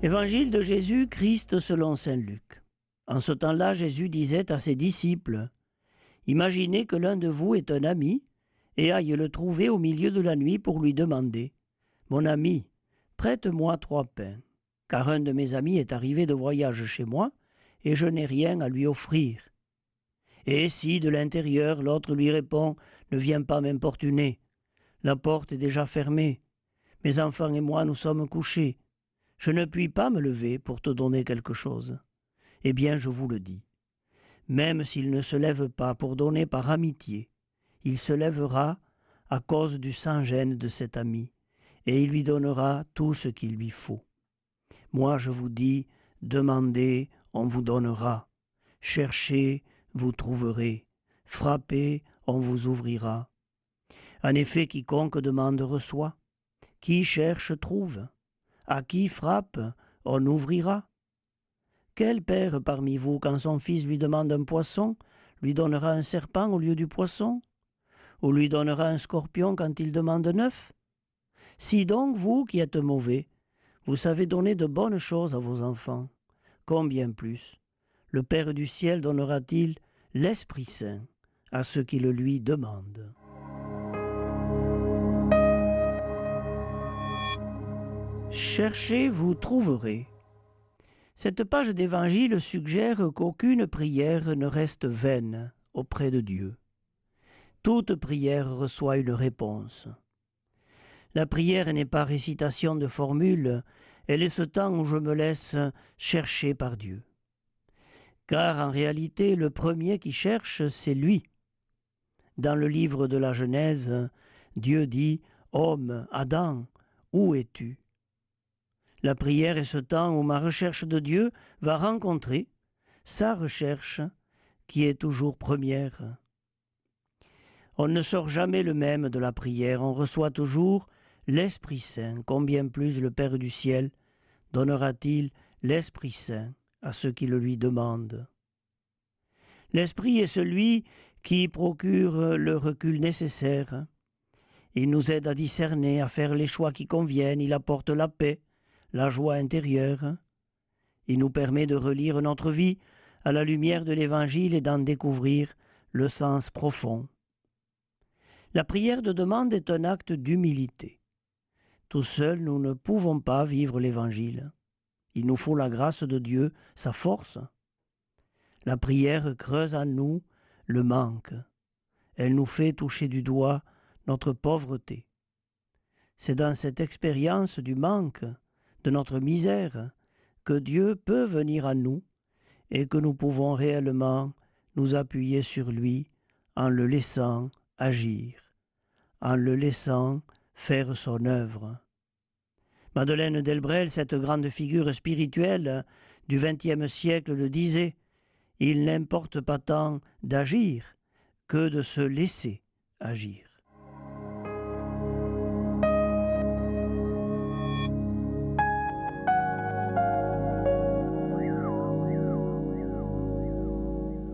Évangile de Jésus-Christ selon Saint Luc. En ce temps-là, Jésus disait à ses disciples, Imaginez que l'un de vous est un ami et aille le trouver au milieu de la nuit pour lui demander, Mon ami, prête-moi trois pains, car un de mes amis est arrivé de voyage chez moi, et je n'ai rien à lui offrir. Et si de l'intérieur l'autre lui répond, Ne viens pas m'importuner, la porte est déjà fermée, mes enfants et moi nous sommes couchés, je ne puis pas me lever pour te donner quelque chose. Eh bien, je vous le dis, même s'il ne se lève pas pour donner par amitié, il se lèvera à cause du sans-gêne de cet ami, et il lui donnera tout ce qu'il lui faut. Moi je vous dis, demandez, on vous donnera, cherchez, vous trouverez, frappez, on vous ouvrira. En effet, quiconque demande reçoit, qui cherche trouve, à qui frappe, on ouvrira. Quel père parmi vous, quand son fils lui demande un poisson, lui donnera un serpent au lieu du poisson? Ou lui donnera un scorpion quand il demande neuf? Si donc vous qui êtes mauvais, vous savez donner de bonnes choses à vos enfants, combien plus? Le Père du ciel donnera-t-il l'Esprit Saint à ceux qui le lui demandent Cherchez, vous trouverez. Cette page d'évangile suggère qu'aucune prière ne reste vaine auprès de Dieu. Toute prière reçoit une réponse. La prière n'est pas récitation de formules, elle est ce temps où je me laisse chercher par Dieu. Car en réalité, le premier qui cherche, c'est lui. Dans le livre de la Genèse, Dieu dit Homme, Adam, où es-tu? La prière est ce temps où ma recherche de Dieu va rencontrer sa recherche qui est toujours première. On ne sort jamais le même de la prière, on reçoit toujours l'Esprit Saint, combien plus le Père du ciel donnera-t-il l'Esprit Saint à ceux qui le lui demandent? L'Esprit est celui qui procure le recul nécessaire. Il nous aide à discerner, à faire les choix qui conviennent, il apporte la paix, la joie intérieure. Il nous permet de relire notre vie à la lumière de l'Évangile et d'en découvrir le sens profond. La prière de demande est un acte d'humilité. Tout seuls, nous ne pouvons pas vivre l'Évangile. Il nous faut la grâce de Dieu, sa force. La prière creuse en nous le manque. Elle nous fait toucher du doigt notre pauvreté. C'est dans cette expérience du manque notre misère, que Dieu peut venir à nous et que nous pouvons réellement nous appuyer sur lui en le laissant agir, en le laissant faire son œuvre. Madeleine Delbrel, cette grande figure spirituelle du XXe siècle, le disait Il n'importe pas tant d'agir que de se laisser agir.